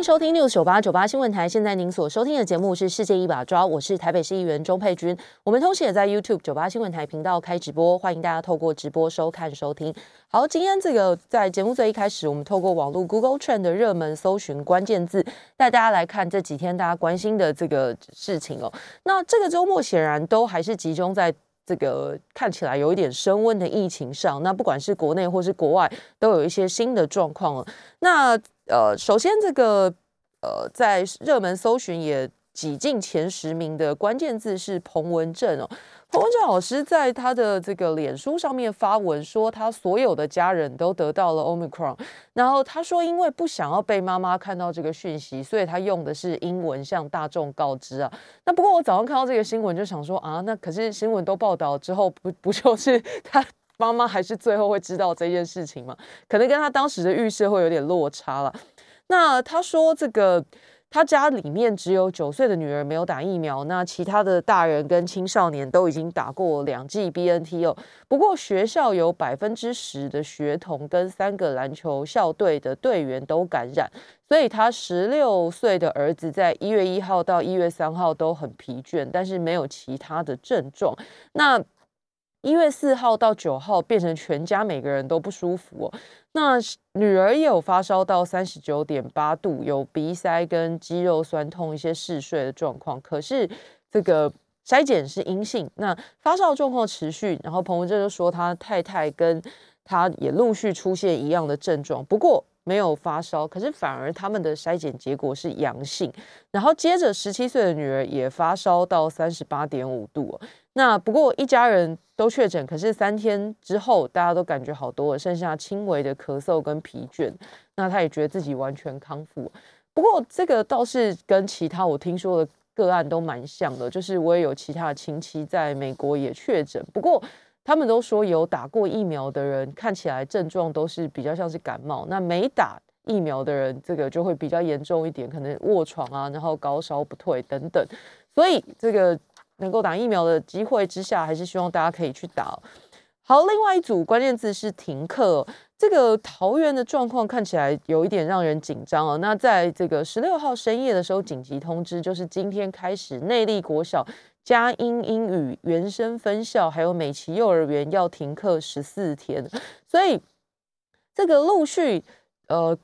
迎收听六九八九八新闻台。现在您所收听的节目是《世界一把抓》，我是台北市议员钟佩君。我们同时也在 YouTube 九八新闻台频道开直播，欢迎大家透过直播收看收听。好，今天这个在节目最一开始，我们透过网络 Google Trend 的热门搜寻关键字，带大家来看这几天大家关心的这个事情哦。那这个周末显然都还是集中在这个看起来有一点升温的疫情上。那不管是国内或是国外，都有一些新的状况了。那呃，首先这个呃，在热门搜寻也挤进前十名的关键字是彭文正哦。彭文正老师在他的这个脸书上面发文说，他所有的家人都得到了 Omicron，然后他说，因为不想要被妈妈看到这个讯息，所以他用的是英文向大众告知啊。那不过我早上看到这个新闻就想说啊，那可是新闻都报道之后，不不就是 他？妈妈还是最后会知道这件事情吗？可能跟他当时的预设会有点落差了。那他说，这个他家里面只有九岁的女儿没有打疫苗，那其他的大人跟青少年都已经打过两剂 BNT 哦。不过学校有百分之十的学童跟三个篮球校队的队员都感染，所以他十六岁的儿子在一月一号到一月三号都很疲倦，但是没有其他的症状。那一月四号到九号变成全家每个人都不舒服哦。那女儿也有发烧到三十九点八度，有鼻塞跟肌肉酸痛，一些嗜睡的状况。可是这个筛检是阴性，那发烧状况持续。然后彭文正就说他太太跟他也陆续出现一样的症状，不过没有发烧，可是反而他们的筛检结果是阳性。然后接着十七岁的女儿也发烧到三十八点五度。那不过一家人都确诊，可是三天之后大家都感觉好多了，剩下轻微的咳嗽跟疲倦。那他也觉得自己完全康复。不过这个倒是跟其他我听说的个案都蛮像的，就是我也有其他的亲戚在美国也确诊，不过他们都说有打过疫苗的人看起来症状都是比较像是感冒，那没打疫苗的人这个就会比较严重一点，可能卧床啊，然后高烧不退等等。所以这个。能够打疫苗的机会之下，还是希望大家可以去打。好，另外一组关键字是停课。这个桃园的状况看起来有一点让人紧张哦。那在这个十六号深夜的时候，紧急通知就是今天开始，内力国小、佳音英语原生分校还有美琪幼儿园要停课十四天。所以这个陆续呃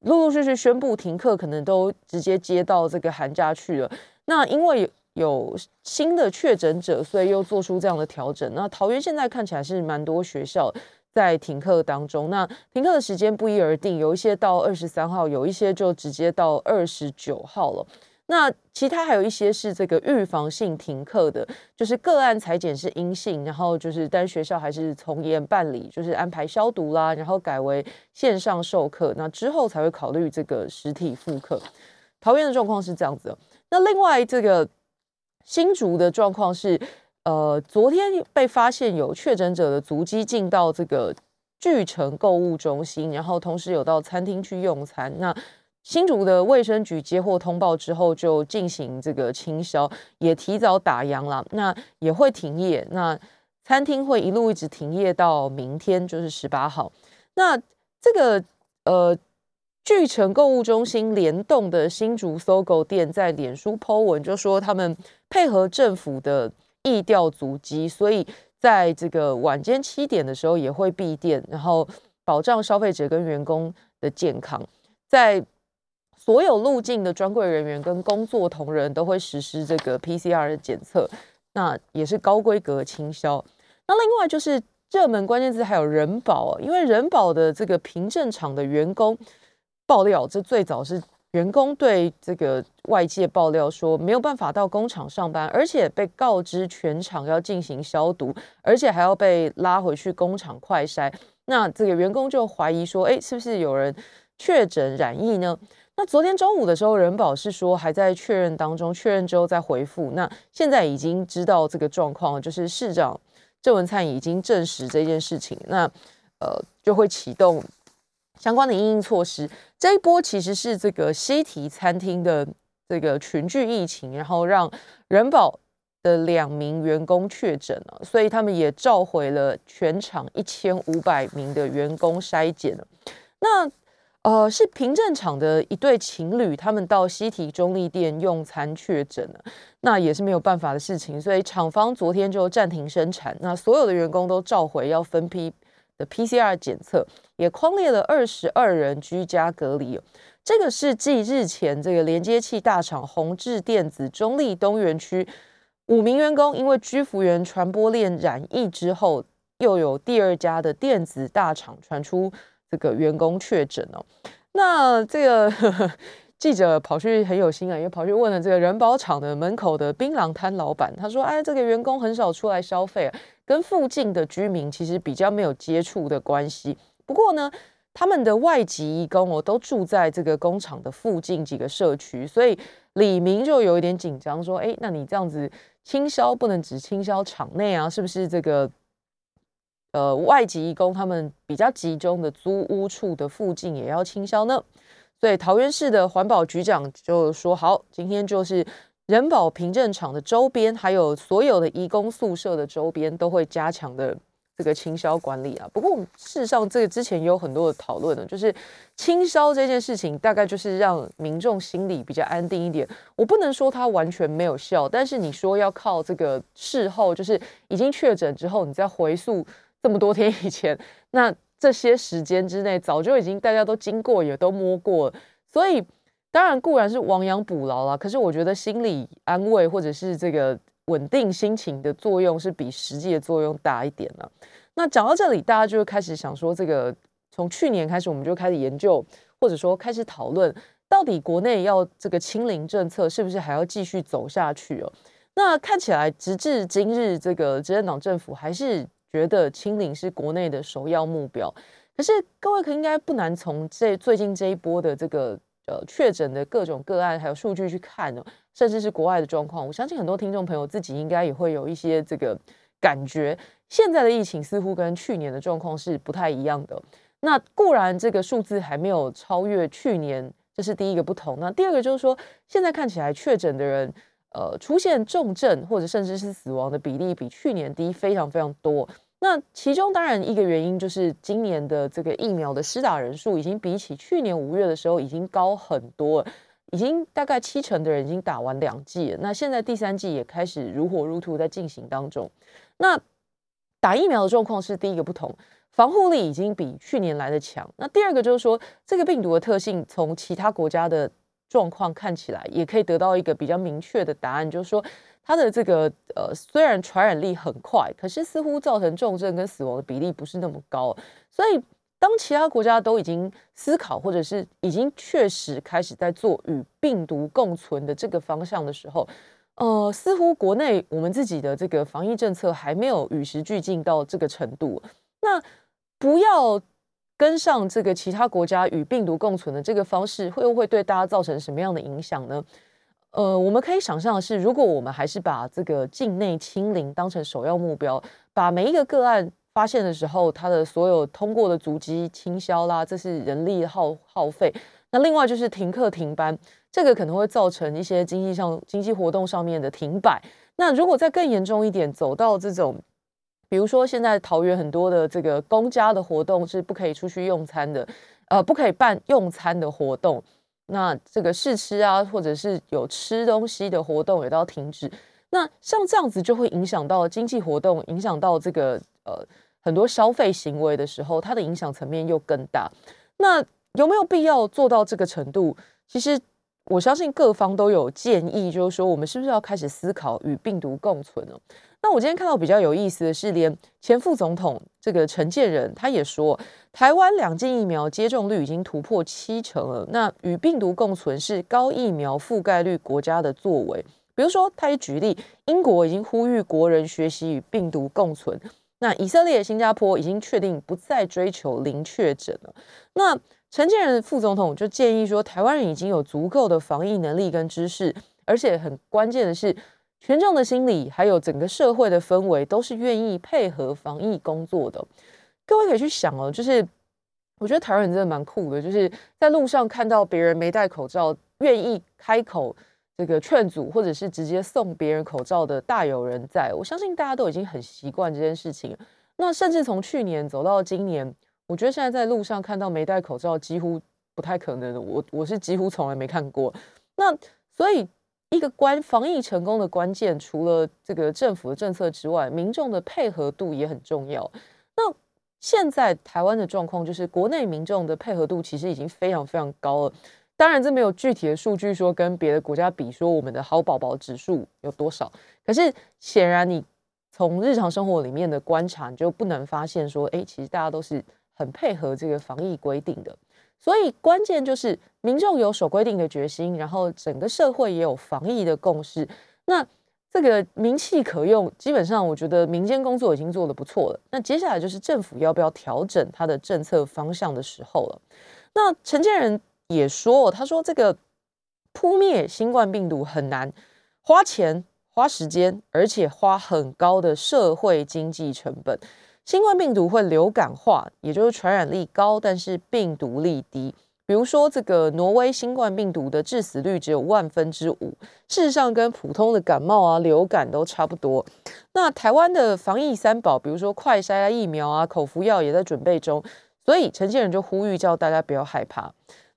陆陆续续宣布停课，可能都直接接到这个寒假去了。那因为有新的确诊者，所以又做出这样的调整。那桃园现在看起来是蛮多学校在停课当中。那停课的时间不一而定，有一些到二十三号，有一些就直接到二十九号了。那其他还有一些是这个预防性停课的，就是个案裁剪是阴性，然后就是但学校还是从严办理，就是安排消毒啦，然后改为线上授课。那之后才会考虑这个实体复课。桃园的状况是这样子。那另外这个。新竹的状况是，呃，昨天被发现有确诊者的足迹进到这个巨城购物中心，然后同时有到餐厅去用餐。那新竹的卫生局接获通报之后，就进行这个清消，也提早打烊了。那也会停业，那餐厅会一路一直停业到明天，就是十八号。那这个呃。巨城购物中心联动的新竹搜狗店在脸书 po 文，就说他们配合政府的疫调足迹，所以在这个晚间七点的时候也会闭店，然后保障消费者跟员工的健康。在所有路径的专柜人员跟工作同仁都会实施这个 PCR 的检测，那也是高规格清消。那另外就是热门关键字还有人保，因为人保的这个凭证厂的员工。爆料，这最早是员工对这个外界爆料说没有办法到工厂上班，而且被告知全厂要进行消毒，而且还要被拉回去工厂快筛。那这个员工就怀疑说，哎，是不是有人确诊染疫呢？那昨天中午的时候，人保是说还在确认当中，确认之后再回复。那现在已经知道这个状况，就是市长郑文灿已经证实这件事情，那呃就会启动。相关的应应措施。这一波其实是这个西提餐厅的这个群聚疫情，然后让人保的两名员工确诊了，所以他们也召回了全场一千五百名的员工筛检。那呃，是凭证厂的一对情侣，他们到西提中立店用餐确诊了，那也是没有办法的事情，所以厂方昨天就暂停生产，那所有的员工都召回要分批的 PCR 检测，也框列了二十二人居家隔离。这个是继日前这个连接器大厂宏志电子中立东园区五名员工因为居服员传播链染疫之后，又有第二家的电子大厂传出。这个员工确诊哦，那这个记者跑去很有心啊，因为跑去问了这个人保厂的门口的槟榔摊老板，他说：“哎，这个员工很少出来消费，跟附近的居民其实比较没有接触的关系。不过呢，他们的外籍义工哦，都住在这个工厂的附近几个社区，所以李明就有一点紧张，说：哎，那你这样子清销不能只清销厂内啊，是不是这个？”呃，外籍义工他们比较集中的租屋处的附近也要清销呢，所以桃园市的环保局长就说：“好，今天就是人保凭证厂的周边，还有所有的义工宿舍的周边都会加强的这个清销管理啊。”不过，事实上这个之前也有很多的讨论呢，就是清销这件事情大概就是让民众心里比较安定一点。我不能说它完全没有效，但是你说要靠这个事后，就是已经确诊之后，你再回溯。这么多天以前，那这些时间之内，早就已经大家都经过，也都摸过，所以当然固然是亡羊补牢了。可是我觉得心理安慰或者是这个稳定心情的作用，是比实际的作用大一点呢。那讲到这里，大家就会开始想说，这个从去年开始，我们就开始研究，或者说开始讨论，到底国内要这个清零政策是不是还要继续走下去哦？那看起来，直至今日，这个执政党政府还是。觉得清零是国内的首要目标，可是各位可应该不难从这最近这一波的这个呃确诊的各种个案还有数据去看哦，甚至是国外的状况，我相信很多听众朋友自己应该也会有一些这个感觉。现在的疫情似乎跟去年的状况是不太一样的。那固然这个数字还没有超越去年，这是第一个不同。那第二个就是说，现在看起来确诊的人。呃，出现重症或者甚至是死亡的比例比去年低非常非常多。那其中当然一个原因就是今年的这个疫苗的施打人数已经比起去年五月的时候已经高很多，已经大概七成的人已经打完两剂了。那现在第三剂也开始如火如荼在进行当中。那打疫苗的状况是第一个不同，防护力已经比去年来的强。那第二个就是说，这个病毒的特性从其他国家的。状况看起来也可以得到一个比较明确的答案，就是说它的这个呃虽然传染力很快，可是似乎造成重症跟死亡的比例不是那么高。所以当其他国家都已经思考或者是已经确实开始在做与病毒共存的这个方向的时候，呃，似乎国内我们自己的这个防疫政策还没有与时俱进到这个程度。那不要。跟上这个其他国家与病毒共存的这个方式，会不会对大家造成什么样的影响呢？呃，我们可以想象的是，如果我们还是把这个境内清零当成首要目标，把每一个个案发现的时候，它的所有通过的足迹清消啦，这是人力耗耗费。那另外就是停课停班，这个可能会造成一些经济上经济活动上面的停摆。那如果再更严重一点，走到这种。比如说，现在桃园很多的这个公家的活动是不可以出去用餐的，呃，不可以办用餐的活动。那这个试吃啊，或者是有吃东西的活动也都要停止。那像这样子就会影响到经济活动，影响到这个呃很多消费行为的时候，它的影响层面又更大。那有没有必要做到这个程度？其实我相信各方都有建议，就是说我们是不是要开始思考与病毒共存呢？那我今天看到比较有意思的是，连前副总统这个陈建仁他也说，台湾两剂疫苗接种率已经突破七成了。那与病毒共存是高疫苗覆盖率国家的作为。比如说，他也举例，英国已经呼吁国人学习与病毒共存。那以色列、新加坡已经确定不再追求零确诊了。那陈建仁副总统就建议说，台湾人已经有足够的防疫能力跟知识，而且很关键的是。群众的心理，还有整个社会的氛围，都是愿意配合防疫工作的。各位可以去想哦，就是我觉得台湾人真的蛮酷的，就是在路上看到别人没戴口罩，愿意开口这个劝阻，或者是直接送别人口罩的大有人在。我相信大家都已经很习惯这件事情。那甚至从去年走到今年，我觉得现在在路上看到没戴口罩几乎不太可能。我我是几乎从来没看过。那所以一个关防疫成功的关键，除了这个政府的政策之外，民众的配合度也很重要。那现在台湾的状况就是，国内民众的配合度其实已经非常非常高了。当然，这没有具体的数据说跟别的国家比，说我们的好宝宝指数有多少。可是显然，你从日常生活里面的观察，你就不能发现说，哎，其实大家都是很配合这个防疫规定的。所以关键就是民众有守规定的决心，然后整个社会也有防疫的共识。那这个名气可用，基本上我觉得民间工作已经做得不错了。那接下来就是政府要不要调整它的政策方向的时候了。那陈建仁也说，他说这个扑灭新冠病毒很难，花钱、花时间，而且花很高的社会经济成本。新冠病毒会流感化，也就是传染力高，但是病毒力低。比如说，这个挪威新冠病毒的致死率只有万分之五，事实上跟普通的感冒啊、流感都差不多。那台湾的防疫三宝，比如说快筛啊、疫苗啊、口服药也在准备中，所以陈建仁就呼吁叫大家不要害怕。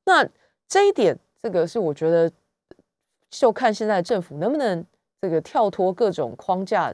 那这一点，这个是我觉得，就看现在政府能不能这个跳脱各种框架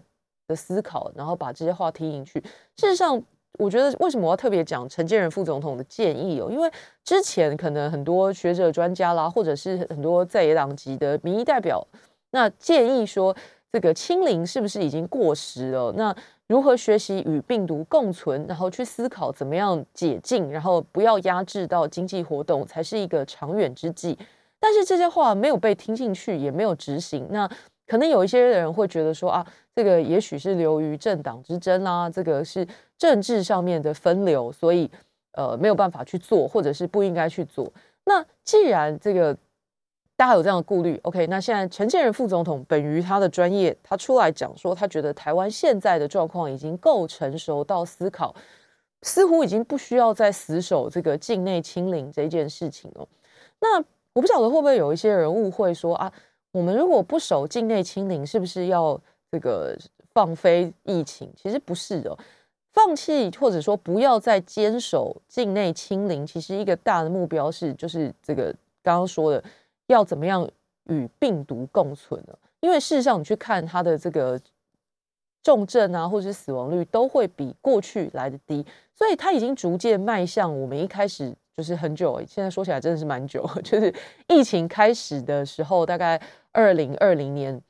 的思考，然后把这些话听进去。事实上。我觉得为什么我要特别讲陈建仁副总统的建议哦？因为之前可能很多学者专家啦，或者是很多在野党籍的民意代表，那建议说这个清零是不是已经过时了？那如何学习与病毒共存，然后去思考怎么样解禁，然后不要压制到经济活动，才是一个长远之计。但是这些话没有被听进去，也没有执行。那可能有一些人会觉得说啊，这个也许是流于政党之争啦，这个是政治上面的分流，所以呃没有办法去做，或者是不应该去做。那既然这个大家有这样的顾虑，OK，那现在陈建仁副总统本于他的专业，他出来讲说，他觉得台湾现在的状况已经够成熟到思考，似乎已经不需要再死守这个境内清零这件事情了。那我不晓得会不会有一些人误会说啊。我们如果不守境内清零，是不是要这个放飞疫情？其实不是的，放弃或者说不要再坚守境内清零，其实一个大的目标是，就是这个刚刚说的，要怎么样与病毒共存呢？因为事实上，你去看它的这个重症啊，或者是死亡率，都会比过去来的低，所以它已经逐渐迈向我们一开始。就是很久，现在说起来真的是蛮久。就是疫情开始的时候，大概二零二零年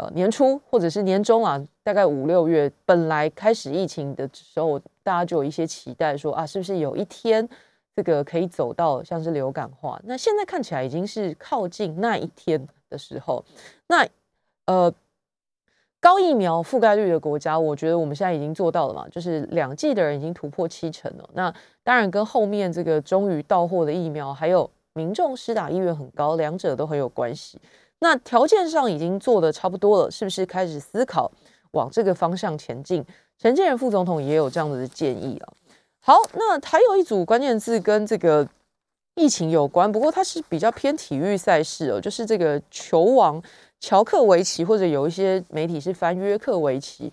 呃年初或者是年中啊，大概五六月，本来开始疫情的时候，大家就有一些期待，说啊，是不是有一天这个可以走到像是流感化？那现在看起来已经是靠近那一天的时候。那呃。高疫苗覆盖率的国家，我觉得我们现在已经做到了嘛，就是两剂的人已经突破七成了。那当然跟后面这个终于到货的疫苗，还有民众施打意愿很高，两者都很有关系。那条件上已经做的差不多了，是不是开始思考往这个方向前进？陈建仁副总统也有这样子的建议啊。好，那还有一组关键字跟这个疫情有关，不过它是比较偏体育赛事哦，就是这个球王。乔克维奇或者有一些媒体是翻约克维奇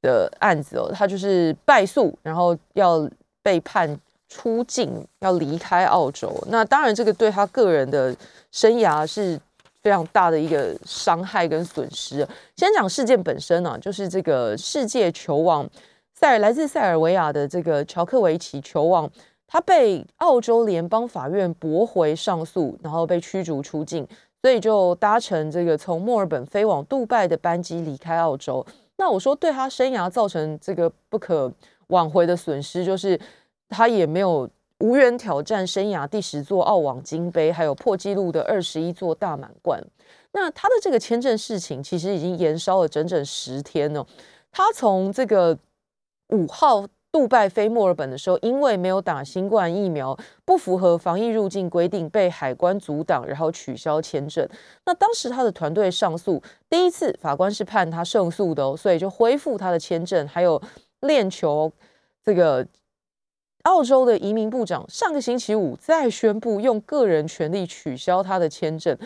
的案子哦，他就是败诉，然后要被判出境，要离开澳洲。那当然，这个对他个人的生涯是非常大的一个伤害跟损失。先讲事件本身啊，就是这个世界球王塞尔来自塞尔维亚的这个乔克维奇球王，他被澳洲联邦法院驳回上诉，然后被驱逐出境。所以就搭乘这个从墨尔本飞往杜拜的班机离开澳洲。那我说对他生涯造成这个不可挽回的损失，就是他也没有无缘挑战生涯第十座澳网金杯，还有破纪录的二十一座大满贯。那他的这个签证事情其实已经延烧了整整十天了。他从这个五号。杜拜飞墨尔本的时候，因为没有打新冠疫苗，不符合防疫入境规定，被海关阻挡，然后取消签证。那当时他的团队上诉，第一次法官是判他胜诉的哦，所以就恢复他的签证，还有练球这个澳洲的移民部长上个星期五再宣布用个人权力取消他的签证，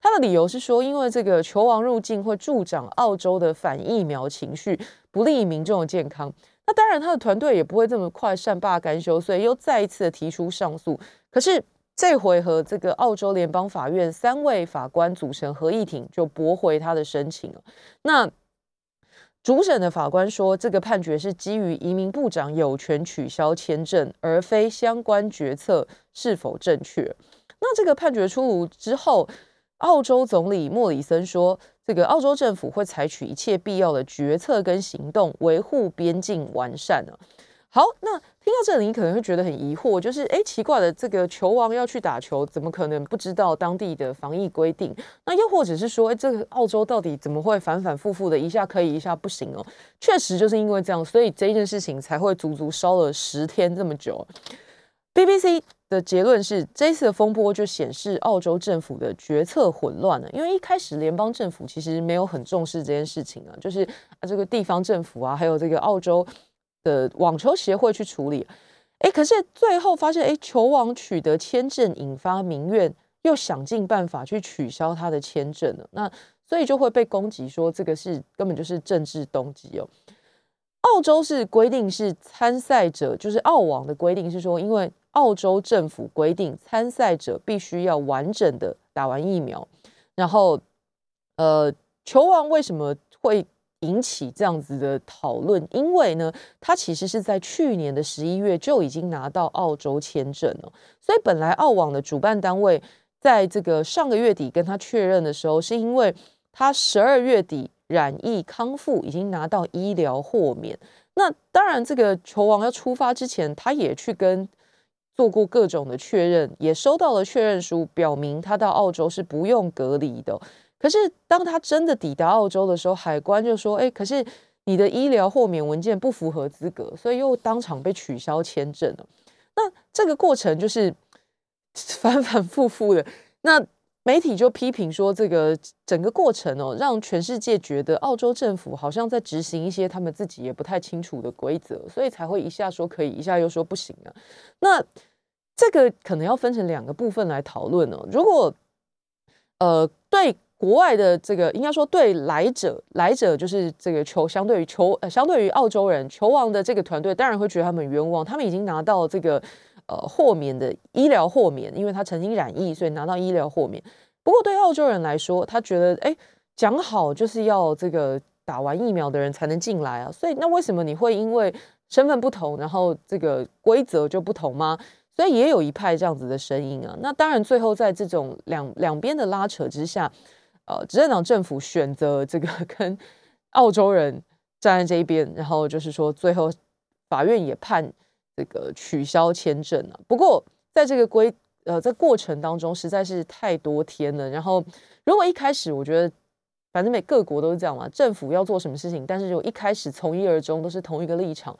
他的理由是说，因为这个球王入境会助长澳洲的反疫苗情绪，不利于民众的健康。那当然，他的团队也不会这么快善罢甘休，所以又再一次的提出上诉。可是这回合，这个澳洲联邦法院三位法官组成合议庭就驳回他的申请了。那主审的法官说，这个判决是基于移民部长有权取消签证，而非相关决策是否正确。那这个判决出炉之后，澳洲总理莫里森说。这个澳洲政府会采取一切必要的决策跟行动，维护边境完善呢。好，那听到这里，你可能会觉得很疑惑，就是哎，奇怪的，这个球王要去打球，怎么可能不知道当地的防疫规定？那又或者是说，哎，这个澳洲到底怎么会反反复复的，一下可以，一下不行哦？确实就是因为这样，所以这件事情才会足足烧了十天这么久。BBC。的结论是，这次的风波就显示澳洲政府的决策混乱了。因为一开始联邦政府其实没有很重视这件事情啊，就是啊这个地方政府啊，还有这个澳洲的网球协会去处理。哎，可是最后发现，哎，球王取得签证引发民怨，又想尽办法去取消他的签证了。那所以就会被攻击说，这个是根本就是政治动机哦。澳洲是规定是参赛者，就是澳网的规定是说，因为澳洲政府规定参赛者必须要完整的打完疫苗。然后，呃，球王为什么会引起这样子的讨论？因为呢，他其实是在去年的十一月就已经拿到澳洲签证了。所以本来澳网的主办单位在这个上个月底跟他确认的时候，是因为他十二月底。染疫康复已经拿到医疗豁免，那当然，这个球王要出发之前，他也去跟做过各种的确认，也收到了确认书，表明他到澳洲是不用隔离的。可是当他真的抵达澳洲的时候，海关就说：“哎，可是你的医疗豁免文件不符合资格，所以又当场被取消签证了。”那这个过程就是 反反复复的。那媒体就批评说，这个整个过程哦，让全世界觉得澳洲政府好像在执行一些他们自己也不太清楚的规则，所以才会一下说可以，一下又说不行啊。那这个可能要分成两个部分来讨论哦。如果呃，对国外的这个，应该说对来者，来者就是这个球，相对于球，呃，相对于澳洲人球王的这个团队，当然会觉得他们冤枉，他们已经拿到这个。呃，豁免的医疗豁免，因为他曾经染疫，所以拿到医疗豁免。不过对澳洲人来说，他觉得，哎，讲好就是要这个打完疫苗的人才能进来啊。所以那为什么你会因为身份不同，然后这个规则就不同吗？所以也有一派这样子的声音啊。那当然，最后在这种两两边的拉扯之下，呃，执政党政府选择这个 跟澳洲人站在这一边，然后就是说，最后法院也判。这个取消签证啊，不过在这个规呃在过程当中实在是太多天了。然后如果一开始我觉得，反正每各国都是这样嘛，政府要做什么事情，但是如果一开始从一而终都是同一个立场，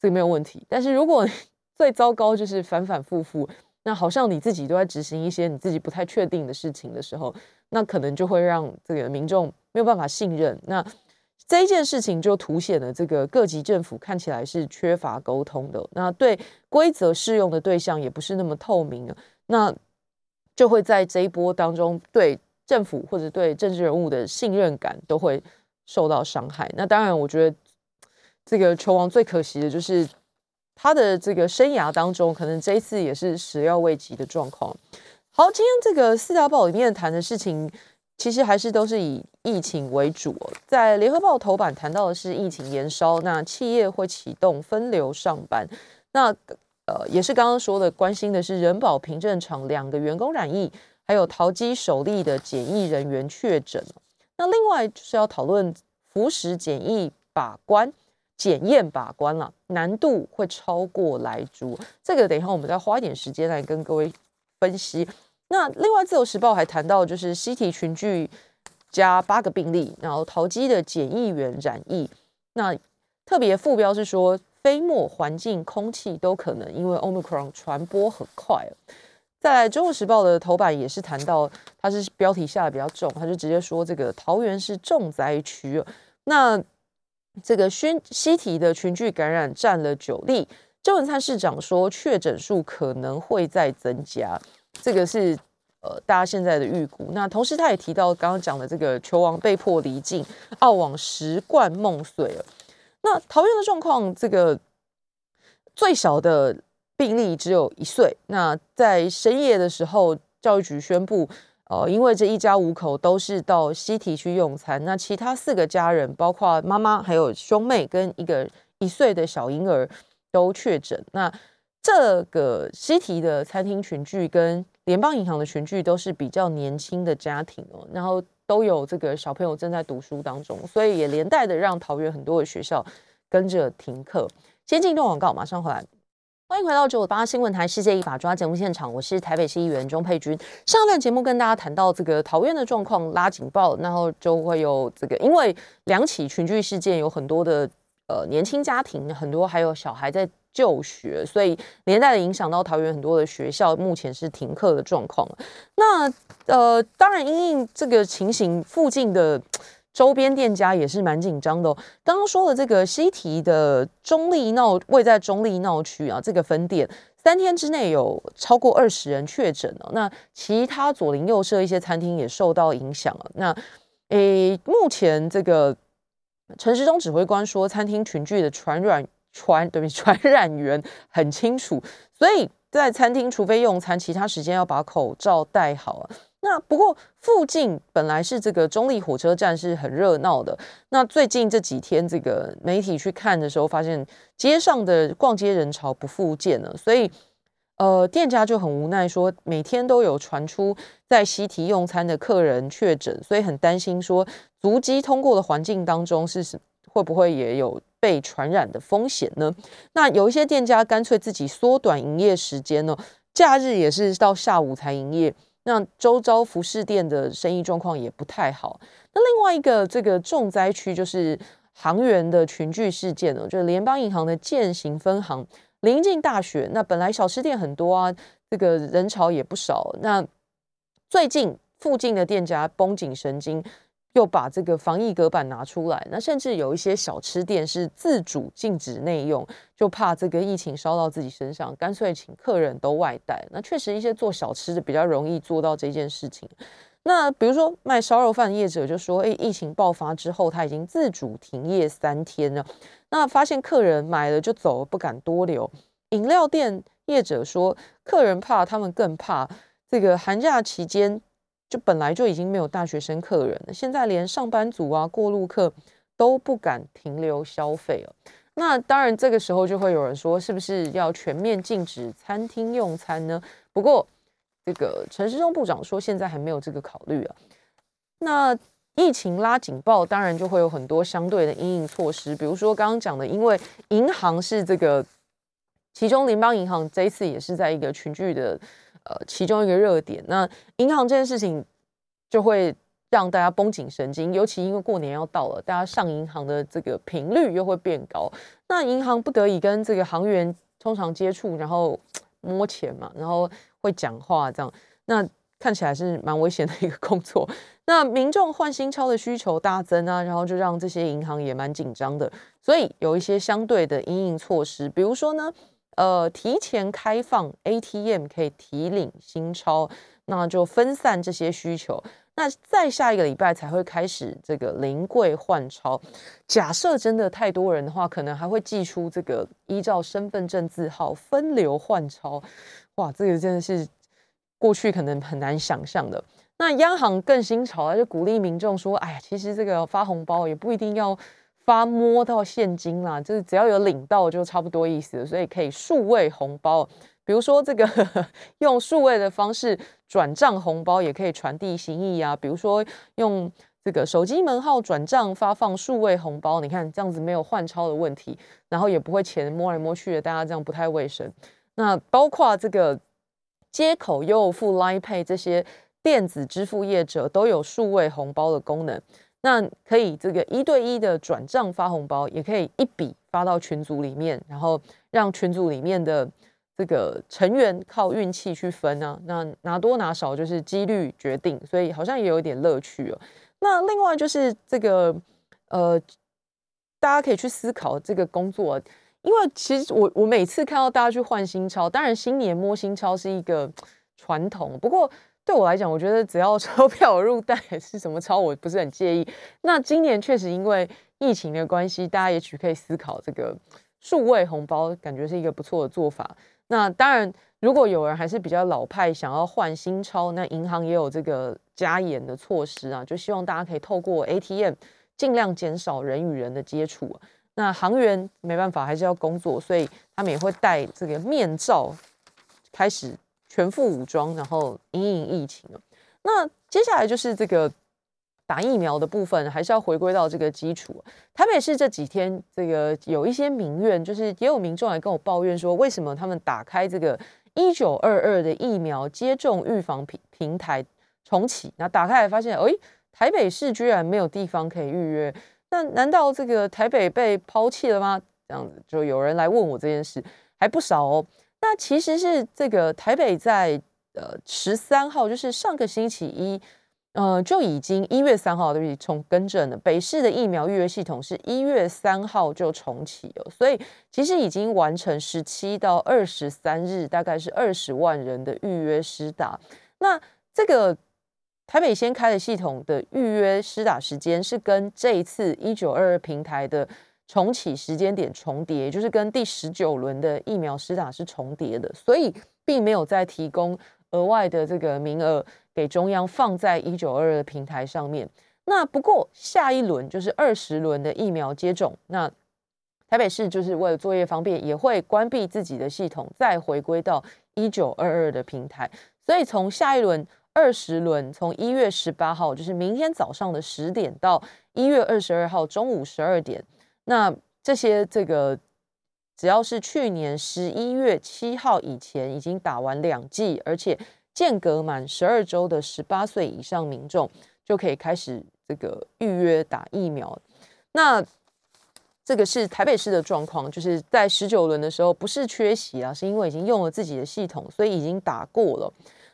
这个没有问题。但是如果 最糟糕就是反反复复，那好像你自己都在执行一些你自己不太确定的事情的时候，那可能就会让这个民众没有办法信任。那这一件事情就凸显了这个各级政府看起来是缺乏沟通的，那对规则适用的对象也不是那么透明啊，那就会在这一波当中对政府或者对政治人物的信任感都会受到伤害。那当然，我觉得这个球王最可惜的就是他的这个生涯当中，可能这一次也是始料未及的状况。好，今天这个四大报里面谈的事情。其实还是都是以疫情为主。在联合报头版谈到的是疫情延烧，那企业会启动分流上班。那呃，也是刚刚说的，关心的是人保凭证厂两个员工染疫，还有淘机首例的检疫人员确诊。那另外就是要讨论服食检疫把关、检验把关了，难度会超过来猪。这个等一下我们再花一点时间来跟各位分析。那另外，《自由时报》还谈到，就是西提群聚加八个病例，然后淘机的检疫员染疫。那特别副标是说，飞沫、环境、空气都可能因为 Omicron 传播很快。再来，《中国时报》的头版也是谈到，它是标题下的比较重，他就直接说这个桃园是重灾区。那这个熏西提的群聚感染占了九例。周文灿市长说，确诊数可能会再增加，这个是呃大家现在的预估。那同时他也提到刚刚讲的这个球王被迫离境，澳网十冠梦碎了。那桃园的状况，这个最小的病例只有一岁。那在深夜的时候，教育局宣布，呃，因为这一家五口都是到西提去用餐，那其他四个家人，包括妈妈、还有兄妹跟一个一岁的小婴儿。都确诊，那这个西提的餐厅群聚跟联邦银行的群聚都是比较年轻的家庭哦，然后都有这个小朋友正在读书当中，所以也连带的让桃园很多的学校跟着停课。先进一段广告，马上回来。欢迎回到九五八新闻台《世界一把抓》节目现场，我是台北市议员钟佩君。上一段节目跟大家谈到这个桃园的状况拉警报，然后就会有这个因为两起群聚事件，有很多的。呃，年轻家庭很多，还有小孩在就学，所以连带的影响到桃园很多的学校，目前是停课的状况。那呃，当然因应这个情形，附近的周边店家也是蛮紧张的哦。刚刚说的这个西提的中立闹位在中立闹区啊，这个分店三天之内有超过二十人确诊了。那其他左邻右舍一些餐厅也受到影响了。那诶，目前这个。陈时中指挥官说，餐厅群聚的传染传对传染源很清楚，所以在餐厅除非用餐，其他时间要把口罩戴好啊。那不过附近本来是这个中立火车站是很热闹的，那最近这几天这个媒体去看的时候，发现街上的逛街人潮不复见了，所以呃店家就很无奈，说每天都有传出在西提用餐的客人确诊，所以很担心说。足迹通过的环境当中，是会不会也有被传染的风险呢？那有一些店家干脆自己缩短营业时间呢，假日也是到下午才营业。那周遭服饰店的生意状况也不太好。那另外一个这个重灾区就是行员的群聚事件呢，就是联邦银行的建行分行临近大学，那本来小吃店很多啊，这个人潮也不少。那最近附近的店家绷紧神经。又把这个防疫隔板拿出来，那甚至有一些小吃店是自主禁止内用，就怕这个疫情烧到自己身上，干脆请客人都外带。那确实一些做小吃的比较容易做到这件事情。那比如说卖烧肉饭业者就说，哎，疫情爆发之后他已经自主停业三天了，那发现客人买了就走，不敢多留。饮料店业者说，客人怕，他们更怕这个寒假期间。就本来就已经没有大学生客人了，现在连上班族啊、过路客都不敢停留消费了。那当然，这个时候就会有人说，是不是要全面禁止餐厅用餐呢？不过，这个陈时中部长说，现在还没有这个考虑啊。那疫情拉警报，当然就会有很多相对的应应措施，比如说刚刚讲的，因为银行是这个，其中联邦银行这一次也是在一个群聚的。呃，其中一个热点，那银行这件事情就会让大家绷紧神经，尤其因为过年要到了，大家上银行的这个频率又会变高。那银行不得已跟这个行员通常接触，然后摸钱嘛，然后会讲话这样，那看起来是蛮危险的一个工作。那民众换新钞的需求大增啊，然后就让这些银行也蛮紧张的，所以有一些相对的阴影措施，比如说呢。呃，提前开放 ATM 可以提领新钞，那就分散这些需求。那再下一个礼拜才会开始这个临柜换钞。假设真的太多人的话，可能还会寄出这个依照身份证字号分流换钞。哇，这个真的是过去可能很难想象的。那央行更新潮，就鼓励民众说：“哎呀，其实这个发红包也不一定要。”发摸到现金啦，就是只要有领到就差不多意思，所以可以数位红包，比如说这个 用数位的方式转账红包，也可以传递心意啊。比如说用这个手机门号转账发放数位红包，你看这样子没有换钞的问题，然后也不会钱摸来摸去的，大家这样不太卫生。那包括这个接口又付 Line Pay 这些电子支付业者都有数位红包的功能。那可以这个一对一的转账发红包，也可以一笔发到群组里面，然后让群组里面的这个成员靠运气去分啊。那拿多拿少就是几率决定，所以好像也有一点乐趣哦。那另外就是这个呃，大家可以去思考这个工作，因为其实我我每次看到大家去换新钞，当然新年摸新钞是一个传统，不过对我来讲，我觉得只要 钞票入袋是什么钞，我不是很介意。那今年确实因为疫情的关系，大家也许可以思考这个数位红包，感觉是一个不错的做法。那当然，如果有人还是比较老派，想要换新钞，那银行也有这个加严的措施啊，就希望大家可以透过 ATM 尽量减少人与人的接触。那行员没办法，还是要工作，所以他们也会戴这个面罩，开始全副武装，然后应应疫情那接下来就是这个打疫苗的部分，还是要回归到这个基础。台北市这几天这个有一些民怨，就是也有民众来跟我抱怨说，为什么他们打开这个一九二二的疫苗接种预防平平台重启，那打开来发现，哎，台北市居然没有地方可以预约。那难道这个台北被抛弃了吗？这样子就有人来问我这件事，还不少哦。那其实是这个台北在呃十三号，就是上个星期一，呃就已经一月三号对不起，重更正了。北市的疫苗预约系统是一月三号就重启了，所以其实已经完成十七到二十三日，大概是二十万人的预约施打。那这个。台北先开的系统的预约施打时间是跟这一次一九二二平台的重启时间点重叠，就是跟第十九轮的疫苗施打是重叠的，所以并没有再提供额外的这个名额给中央放在一九二二的平台上面。那不过下一轮就是二十轮的疫苗接种，那台北市就是为了作业方便，也会关闭自己的系统，再回归到一九二二的平台。所以从下一轮。二十轮从一月十八号，就是明天早上的十点到一月二十二号中午十二点，那这些这个只要是去年十一月七号以前已经打完两剂，而且间隔满十二周的十八岁以上民众，就可以开始这个预约打疫苗。那这个是台北市的状况，就是在十九轮的时候不是缺席啊，是因为已经用了自己的系统，所以已经打过了。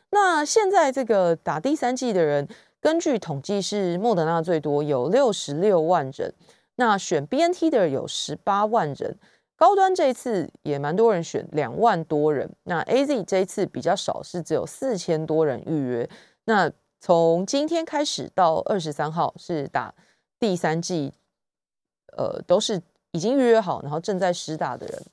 那现在这个打第三剂的人，根据统计是莫德纳最多有六十六万人，那选 B N T 的有十八万人，高端这一次也蛮多人选两万多人，那 A Z 这一次比较少，是只有四千多人预约。那从今天开始到二十三号是打第三剂，呃，都是已经预约好，然后正在施打的人。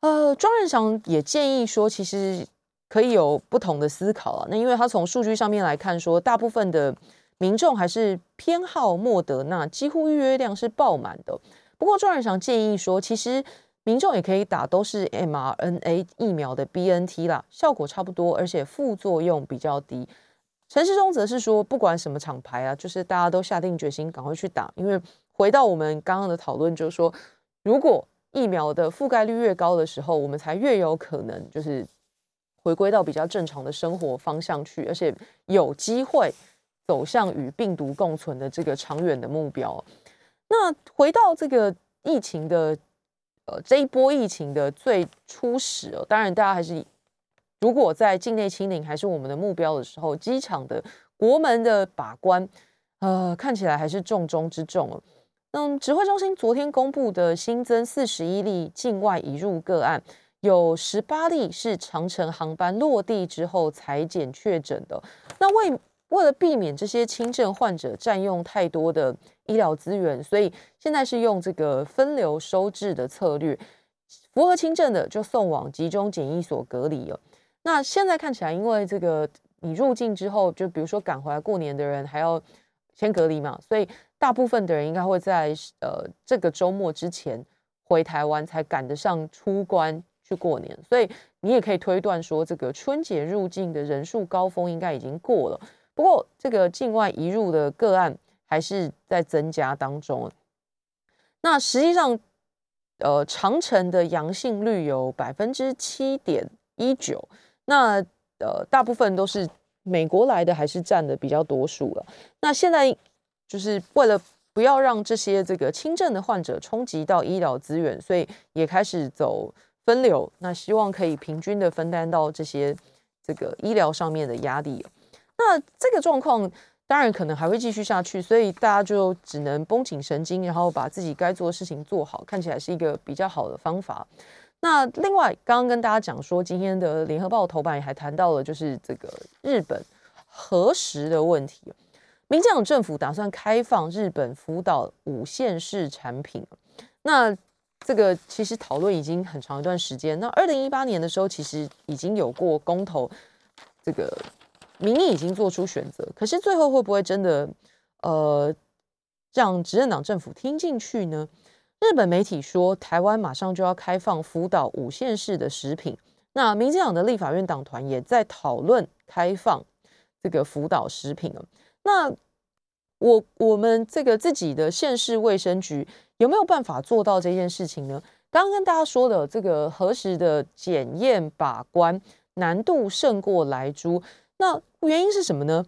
呃，庄仁祥也建议说，其实。可以有不同的思考啊。那因为他从数据上面来看，说大部分的民众还是偏好莫德纳，几乎预约量是爆满的。不过庄人祥建议说，其实民众也可以打都是 mRNA 疫苗的 BNT 啦，效果差不多，而且副作用比较低。陈世忠则是说，不管什么厂牌啊，就是大家都下定决心赶快去打，因为回到我们刚刚的讨论，就是说，如果疫苗的覆盖率越高的时候，我们才越有可能就是。回归到比较正常的生活方向去，而且有机会走向与病毒共存的这个长远的目标。那回到这个疫情的呃这一波疫情的最初始，当然大家还是如果在境内清零还是我们的目标的时候，机场的国门的把关呃看起来还是重中之重哦。嗯，指挥中心昨天公布的新增四十一例境外移入个案。有十八例是长城航班落地之后裁剪确诊的。那为为了避免这些轻症患者占用太多的医疗资源，所以现在是用这个分流收治的策略，符合轻症的就送往集中检疫所隔离了。那现在看起来，因为这个你入境之后，就比如说赶回来过年的人还要先隔离嘛，所以大部分的人应该会在呃这个周末之前回台湾，才赶得上出关。去过年，所以你也可以推断说，这个春节入境的人数高峰应该已经过了。不过，这个境外移入的个案还是在增加当中。那实际上，呃，长城的阳性率有百分之七点一九，那呃，大部分都是美国来的，还是占的比较多数了。那现在就是为了不要让这些这个轻症的患者冲击到医疗资源，所以也开始走。分流，那希望可以平均的分担到这些这个医疗上面的压力。那这个状况当然可能还会继续下去，所以大家就只能绷紧神经，然后把自己该做的事情做好，看起来是一个比较好的方法。那另外，刚刚跟大家讲说，今天的联合报头版也还谈到了，就是这个日本核实的问题。民进党政府打算开放日本福岛五线市产品，那这个其实讨论已经很长一段时间。那二零一八年的时候，其实已经有过公投，这个民意已经做出选择，可是最后会不会真的呃让执政党政府听进去呢？日本媒体说，台湾马上就要开放福岛五县市的食品。那民进党的立法院党团也在讨论开放这个福岛食品了。那我我们这个自己的县市卫生局有没有办法做到这件事情呢？刚刚跟大家说的这个核实的检验把关难度胜过来猪，那原因是什么呢？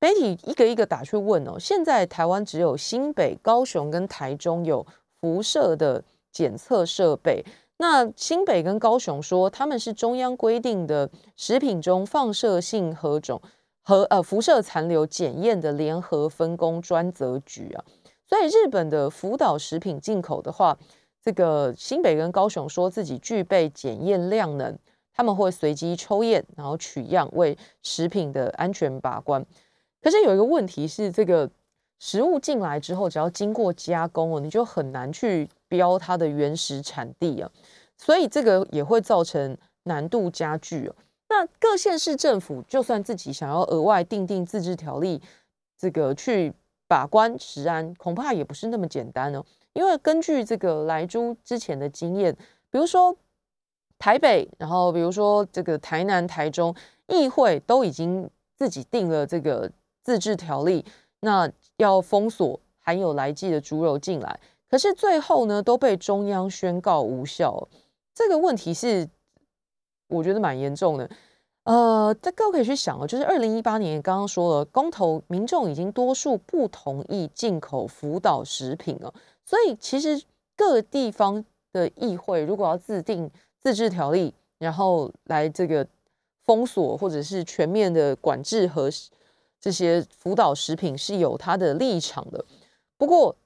媒体一个一个打去问哦。现在台湾只有新北、高雄跟台中有。辐射的检测设备，那新北跟高雄说他们是中央规定的食品中放射性核种和呃辐射残留检验的联合分工专责局啊，所以日本的福岛食品进口的话，这个新北跟高雄说自己具备检验量能，他们会随机抽验，然后取样为食品的安全把关。可是有一个问题是这个。食物进来之后，只要经过加工哦，你就很难去标它的原始产地啊，所以这个也会造成难度加剧哦。那各县市政府就算自己想要额外订定自治条例，这个去把关食安，恐怕也不是那么简单哦。因为根据这个来猪之前的经验，比如说台北，然后比如说这个台南、台中议会都已经自己定了这个自治条例。那要封锁含有来剂的猪肉进来，可是最后呢都被中央宣告无效。这个问题是我觉得蛮严重的。呃，这各位可以去想哦，就是二零一八年刚刚说了，公投民众已经多数不同意进口福岛食品了，所以其实各地方的议会如果要制定自治条例，然后来这个封锁或者是全面的管制和。这些辅导食品是有它的立场的，不过，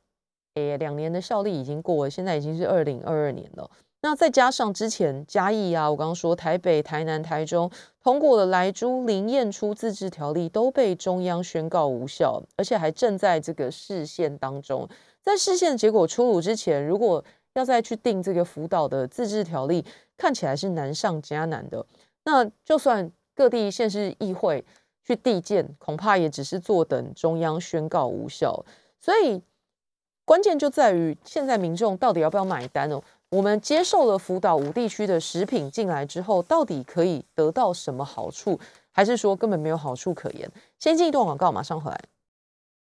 诶，两年的效力已经过了，现在已经是二零二二年了。那再加上之前嘉义啊，我刚刚说台北、台南、台中通过了来猪零验出自治条例，都被中央宣告无效，而且还正在这个视线当中。在视线结果出炉之前，如果要再去定这个辅导的自治条例，看起来是难上加难的。那就算各地县市议会。去递件，恐怕也只是坐等中央宣告无效。所以关键就在于现在民众到底要不要买单哦？我们接受了福岛五地区的食品进来之后，到底可以得到什么好处，还是说根本没有好处可言？先进一段广告，马上回来。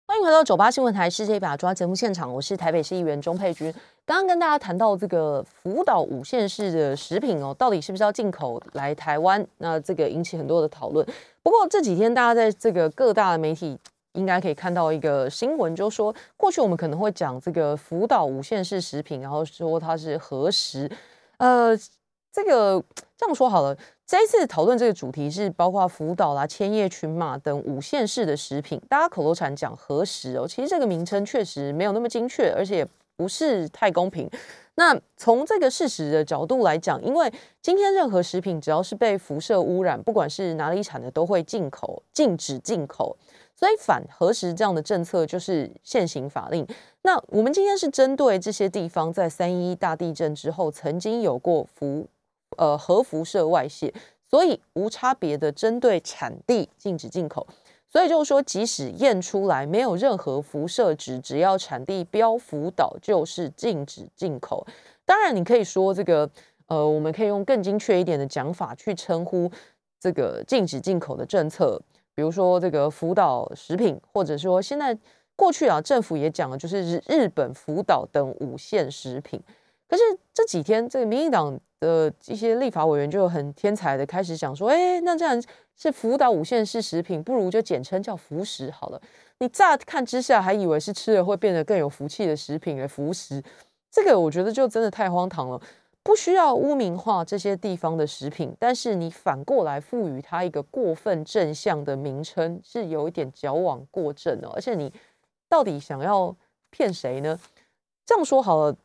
欢迎回到九八新闻台世界一把抓节目现场，我是台北市议员钟佩君。刚刚跟大家谈到这个福岛五县市的食品哦，到底是不是要进口来台湾？那这个引起很多的讨论。不过这几天大家在这个各大的媒体应该可以看到一个新闻，就说过去我们可能会讲这个福岛五县市食品，然后说它是核食。呃，这个这样说好了。这一次讨论这个主题是包括福岛啦、千叶群马等五县市的食品，大家口头禅讲核食哦，其实这个名称确实没有那么精确，而且不是太公平。那从这个事实的角度来讲，因为今天任何食品只要是被辐射污染，不管是哪里产的，都会进口禁止进口，所以反核食这样的政策就是现行法令。那我们今天是针对这些地方在三一大地震之后曾经有过辐。呃，核辐射外泄，所以无差别的针对产地禁止进口。所以就是说，即使验出来没有任何辐射值，只要产地标福岛，就是禁止进口。当然，你可以说这个，呃，我们可以用更精确一点的讲法去称呼这个禁止进口的政策，比如说这个福岛食品，或者说现在过去啊，政府也讲了，就是日本福岛等五线食品。可是这几天，这个民进党的一些立法委员就很天才的开始讲说，哎，那这样是福岛五线式食品，不如就简称叫福食好了。你乍看之下还以为是吃了会变得更有福气的食品，的福食，这个我觉得就真的太荒唐了。不需要污名化这些地方的食品，但是你反过来赋予它一个过分正向的名称，是有一点矫枉过正的。而且你到底想要骗谁呢？这样说好了，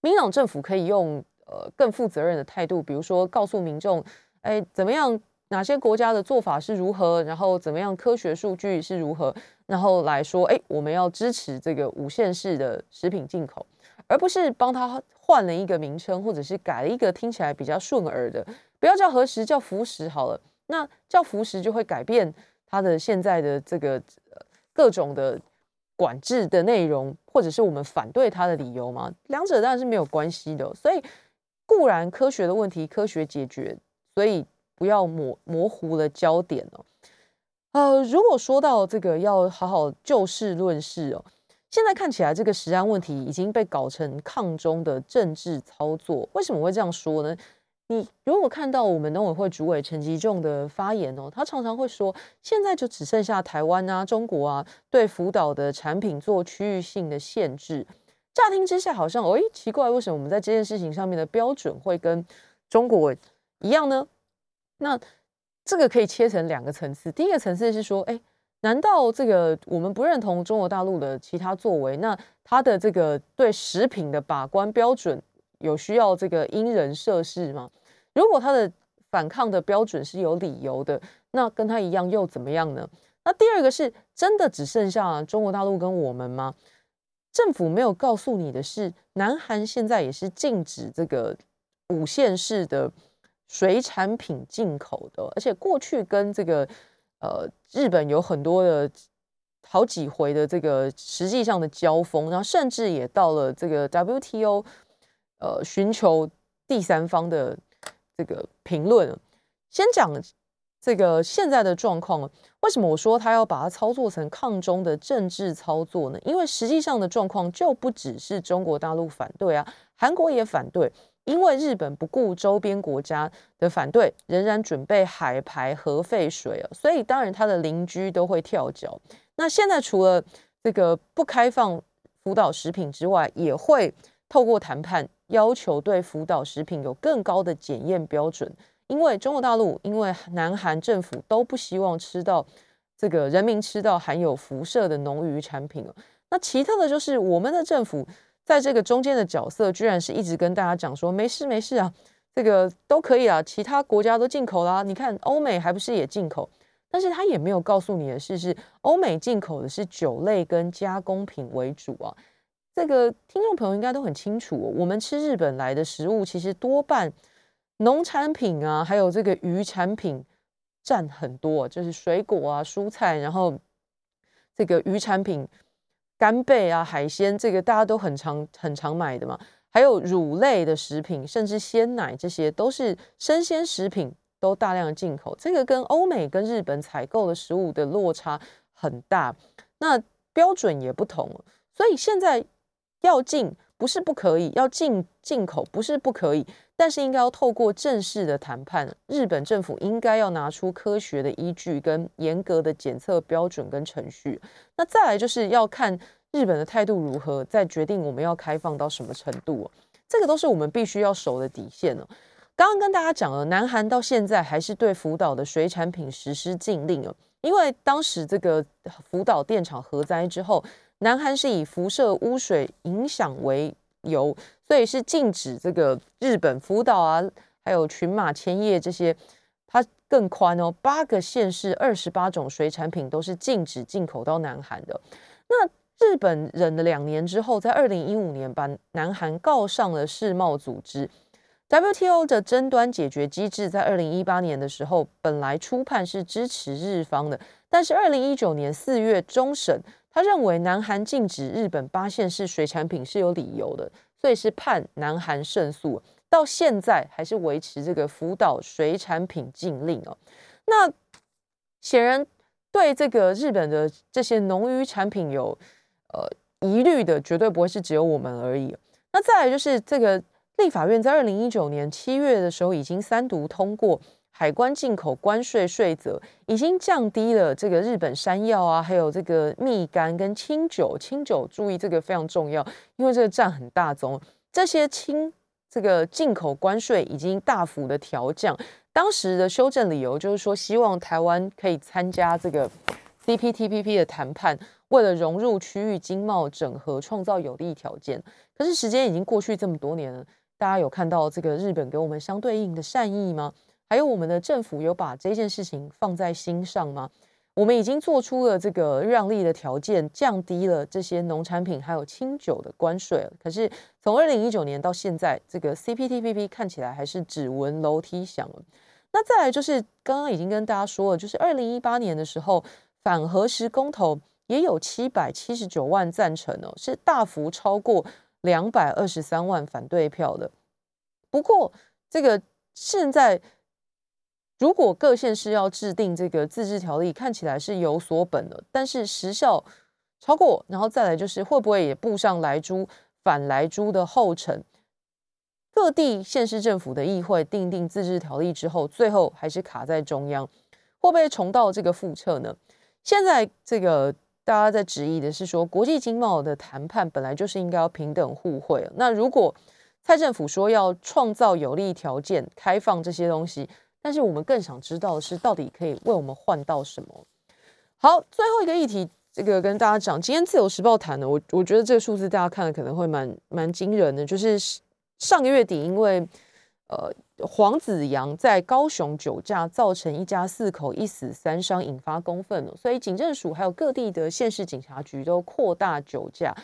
民党政府可以用呃更负责任的态度，比如说告诉民众，哎，怎么样？哪些国家的做法是如何？然后怎么样？科学数据是如何？然后来说，哎，我们要支持这个无限式的食品进口，而不是帮他换了一个名称，或者是改了一个听起来比较顺耳的，不要叫核食，叫福食好了。那叫福食就会改变它的现在的这个各种的管制的内容，或者是我们反对它的理由吗？两者当然是没有关系的。所以固然科学的问题科学解决，所以。不要模模糊了焦点哦。呃，如果说到这个要好好就事论事哦，现在看起来这个食安问题已经被搞成抗中的政治操作。为什么会这样说呢？你如果看到我们农委会主委陈吉仲的发言哦，他常常会说，现在就只剩下台湾啊、中国啊对福岛的产品做区域性的限制。乍听之下好像，哎，奇怪，为什么我们在这件事情上面的标准会跟中国一样呢？那这个可以切成两个层次。第一个层次是说，哎，难道这个我们不认同中国大陆的其他作为？那它的这个对食品的把关标准有需要这个因人设事吗？如果他的反抗的标准是有理由的，那跟他一样又怎么样呢？那第二个是真的只剩下中国大陆跟我们吗？政府没有告诉你的是，南韩现在也是禁止这个五线式的。水产品进口的，而且过去跟这个呃日本有很多的好几回的这个实际上的交锋，然后甚至也到了这个 WTO，呃，寻求第三方的这个评论。先讲这个现在的状况，为什么我说他要把它操作成抗中的政治操作呢？因为实际上的状况就不只是中国大陆反对啊，韩国也反对。因为日本不顾周边国家的反对，仍然准备海排核废水啊，所以当然他的邻居都会跳脚。那现在除了这个不开放福岛食品之外，也会透过谈判要求对福岛食品有更高的检验标准。因为中国大陆、因为南韩政府都不希望吃到这个人民吃到含有辐射的农渔产品那奇特的就是我们的政府。在这个中间的角色，居然是一直跟大家讲说没事没事啊，这个都可以啊，其他国家都进口啦。你看欧美还不是也进口？但是他也没有告诉你的是，是欧美进口的是酒类跟加工品为主啊。这个听众朋友应该都很清楚，我们吃日本来的食物，其实多半农产品啊，还有这个鱼产品占很多，就是水果啊、蔬菜，然后这个鱼产品。干贝啊，海鲜这个大家都很常很常买的嘛，还有乳类的食品，甚至鲜奶，这些都是生鲜食品，都大量进口。这个跟欧美跟日本采购的食物的落差很大，那标准也不同，所以现在要进不是不可以，要进进口不是不可以。但是应该要透过正式的谈判，日本政府应该要拿出科学的依据跟严格的检测标准跟程序。那再来就是要看日本的态度如何，再决定我们要开放到什么程度。这个都是我们必须要守的底线哦。刚刚跟大家讲了，南韩到现在还是对福岛的水产品实施禁令哦，因为当时这个福岛电厂核灾之后，南韩是以辐射污水影响为由。所以是禁止这个日本福岛啊，还有群马千叶这些，它更宽哦，八个县市二十八种水产品都是禁止进口到南韩的。那日本忍了两年之后，在二零一五年把南韩告上了世贸组织。WTO 的争端解决机制在二零一八年的时候，本来初判是支持日方的，但是二零一九年四月终审，他认为南韩禁止日本八县市水产品是有理由的。所以是判南韩胜诉，到现在还是维持这个福岛水产品禁令哦。那显然对这个日本的这些农渔产品有呃疑虑的，绝对不会是只有我们而已。那再来就是这个立法院在二零一九年七月的时候，已经三读通过海关进口关税税则，已经降低了这个日本山药啊，还有这个蜜柑跟清酒。清酒注意这个非常重要。因为这个占很大宗，这些清这个进口关税已经大幅的调降，当时的修正理由就是说，希望台湾可以参加这个 CPTPP 的谈判，为了融入区域经贸整合，创造有利条件。可是时间已经过去这么多年了，大家有看到这个日本给我们相对应的善意吗？还有我们的政府有把这件事情放在心上吗？我们已经做出了这个让利的条件，降低了这些农产品还有清酒的关税了。可是从二零一九年到现在，这个 CPTPP 看起来还是只闻楼梯响了。那再来就是刚刚已经跟大家说了，就是二零一八年的时候反核实公投也有七百七十九万赞成哦，是大幅超过两百二十三万反对票的。不过这个现在。如果各县市要制定这个自治条例，看起来是有所本的，但是时效超过，然后再来就是会不会也步上来猪反来猪的后尘？各地县市政府的议会定定自治条例之后，最后还是卡在中央，会不会重蹈这个覆辙呢？现在这个大家在质疑的是说，国际经贸的谈判本来就是应该要平等互惠，那如果蔡政府说要创造有利条件，开放这些东西。但是我们更想知道的是，到底可以为我们换到什么？好，最后一个议题，这个跟大家讲，今天《自由时报》谈的，我我觉得这个数字大家看了可能会蛮蛮惊人的，就是上个月底，因为呃黄子阳在高雄酒驾，造成一家四口一死三伤，引发公愤了，所以警政署还有各地的县市警察局都扩大酒驾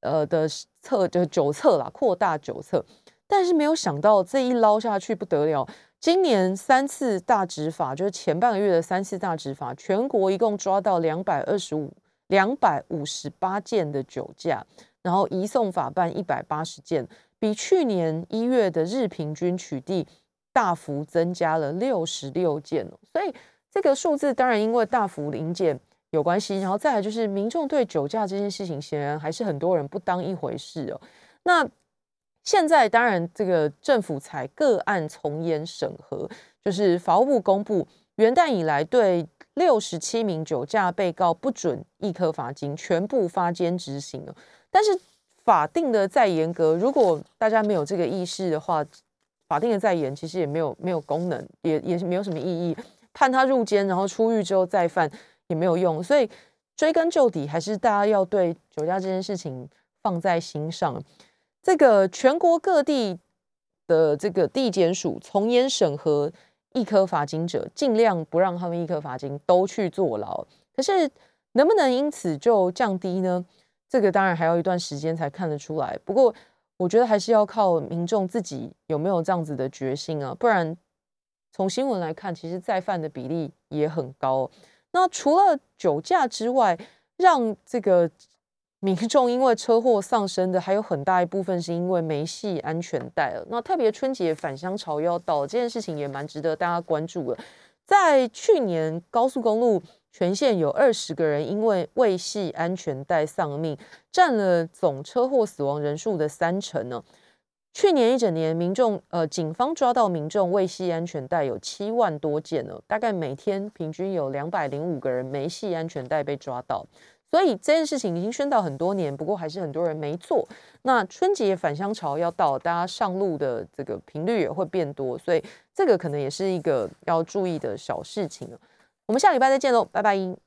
呃的测的酒测啦，扩大酒测，但是没有想到这一捞下去不得了。今年三次大执法，就是前半个月的三次大执法，全国一共抓到两百二十五、两百五十八件的酒驾，然后移送法办一百八十件，比去年一月的日平均取缔大幅增加了六十六件所以这个数字当然因为大幅零检有关系，然后再来就是民众对酒驾这件事情，显然还是很多人不当一回事哦。那现在当然，这个政府才个案从严审核，就是法务部公布元旦以来对六十七名酒驾被告不准一颗罚金，全部发监执行了。但是法定的再严格，如果大家没有这个意识的话，法定的再严其实也没有没有功能，也也是没有什么意义。判他入监，然后出狱之后再犯也没有用。所以追根究底，还是大家要对酒驾这件事情放在心上。这个全国各地的这个地检署从严审核一颗罚金者，尽量不让他们一颗罚金都去坐牢。可是能不能因此就降低呢？这个当然还要一段时间才看得出来。不过我觉得还是要靠民众自己有没有这样子的决心啊，不然从新闻来看，其实再犯的比例也很高。那除了酒驾之外，让这个。民众因为车祸丧生的还有很大一部分是因为没系安全带了。那特别春节返乡潮要到，这件事情也蛮值得大家关注的。在去年高速公路全线有二十个人因为未系安全带丧命，占了总车祸死亡人数的三成呢。去年一整年，民众呃警方抓到民众未系安全带有七万多件呢，大概每天平均有两百零五个人没系安全带被抓到。所以这件事情已经宣导很多年，不过还是很多人没做。那春节返乡潮要到，大家上路的这个频率也会变多，所以这个可能也是一个要注意的小事情我们下礼拜再见喽，拜拜。